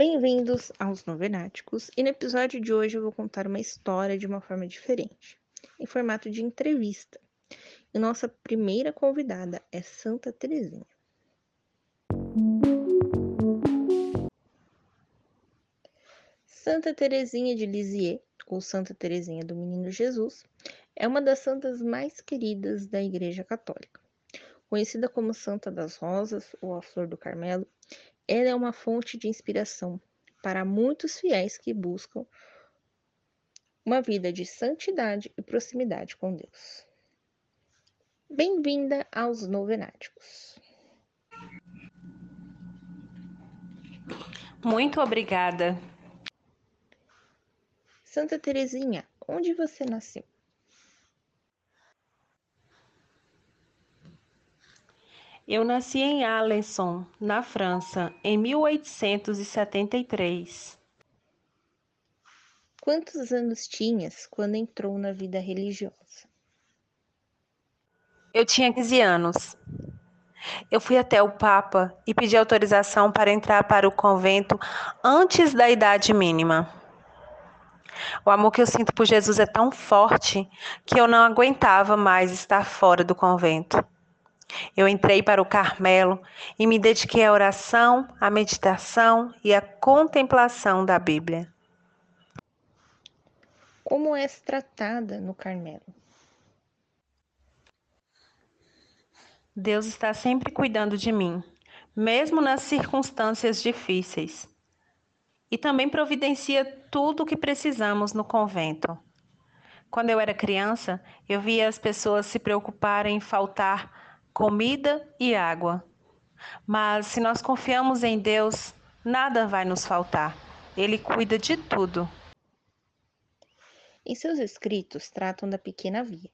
Bem-vindos aos Novenáticos e no episódio de hoje eu vou contar uma história de uma forma diferente, em formato de entrevista. E nossa primeira convidada é Santa Teresinha. Santa Teresinha de Lisieux, ou Santa Teresinha do Menino Jesus, é uma das santas mais queridas da Igreja Católica. Conhecida como Santa das Rosas ou a Flor do Carmelo, ela é uma fonte de inspiração para muitos fiéis que buscam uma vida de santidade e proximidade com Deus. Bem-vinda aos Novenáticos. Muito obrigada. Santa Teresinha, onde você nasceu? Eu nasci em Alençon, na França, em 1873. Quantos anos tinhas quando entrou na vida religiosa? Eu tinha 15 anos. Eu fui até o Papa e pedi autorização para entrar para o convento antes da idade mínima. O amor que eu sinto por Jesus é tão forte que eu não aguentava mais estar fora do convento. Eu entrei para o Carmelo e me dediquei à oração, à meditação e à contemplação da Bíblia. Como és tratada no Carmelo? Deus está sempre cuidando de mim, mesmo nas circunstâncias difíceis. E também providencia tudo o que precisamos no convento. Quando eu era criança, eu via as pessoas se preocuparem em faltar comida e água. Mas se nós confiamos em Deus, nada vai nos faltar. Ele cuida de tudo. Em seus escritos tratam da pequena via.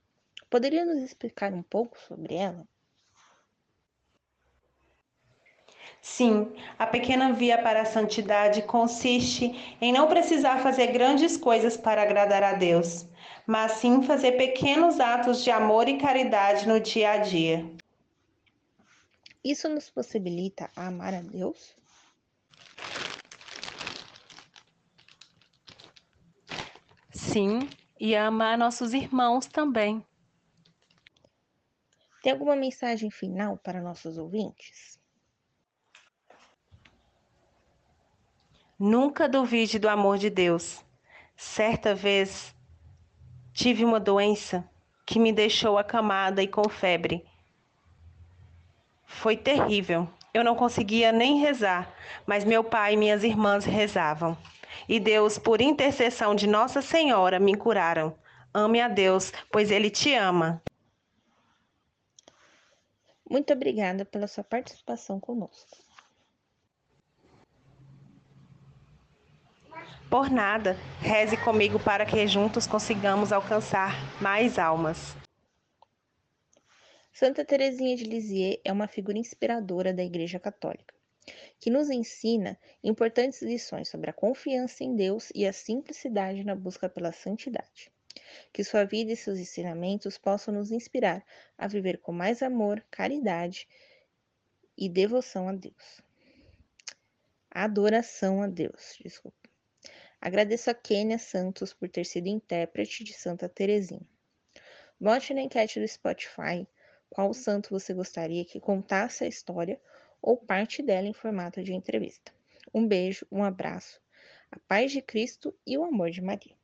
Poderia nos explicar um pouco sobre ela? Sim, a pequena via para a santidade consiste em não precisar fazer grandes coisas para agradar a Deus, mas sim fazer pequenos atos de amor e caridade no dia a dia. Isso nos possibilita amar a Deus? Sim, e amar nossos irmãos também. Tem alguma mensagem final para nossos ouvintes? Nunca duvide do amor de Deus. Certa vez tive uma doença que me deixou acamada e com febre. Foi terrível. Eu não conseguia nem rezar, mas meu pai e minhas irmãs rezavam. E Deus, por intercessão de Nossa Senhora, me curaram. Ame a Deus, pois Ele te ama. Muito obrigada pela sua participação conosco. Por nada, reze comigo para que juntos consigamos alcançar mais almas. Santa Teresinha de Lisieux é uma figura inspiradora da Igreja Católica, que nos ensina importantes lições sobre a confiança em Deus e a simplicidade na busca pela santidade. Que sua vida e seus ensinamentos possam nos inspirar a viver com mais amor, caridade e devoção a Deus. Adoração a Deus, desculpa. Agradeço a Kênia Santos por ter sido intérprete de Santa Teresinha. Vote na enquete do Spotify qual santo você gostaria que contasse a história ou parte dela em formato de entrevista. Um beijo, um abraço, a paz de Cristo e o amor de Maria.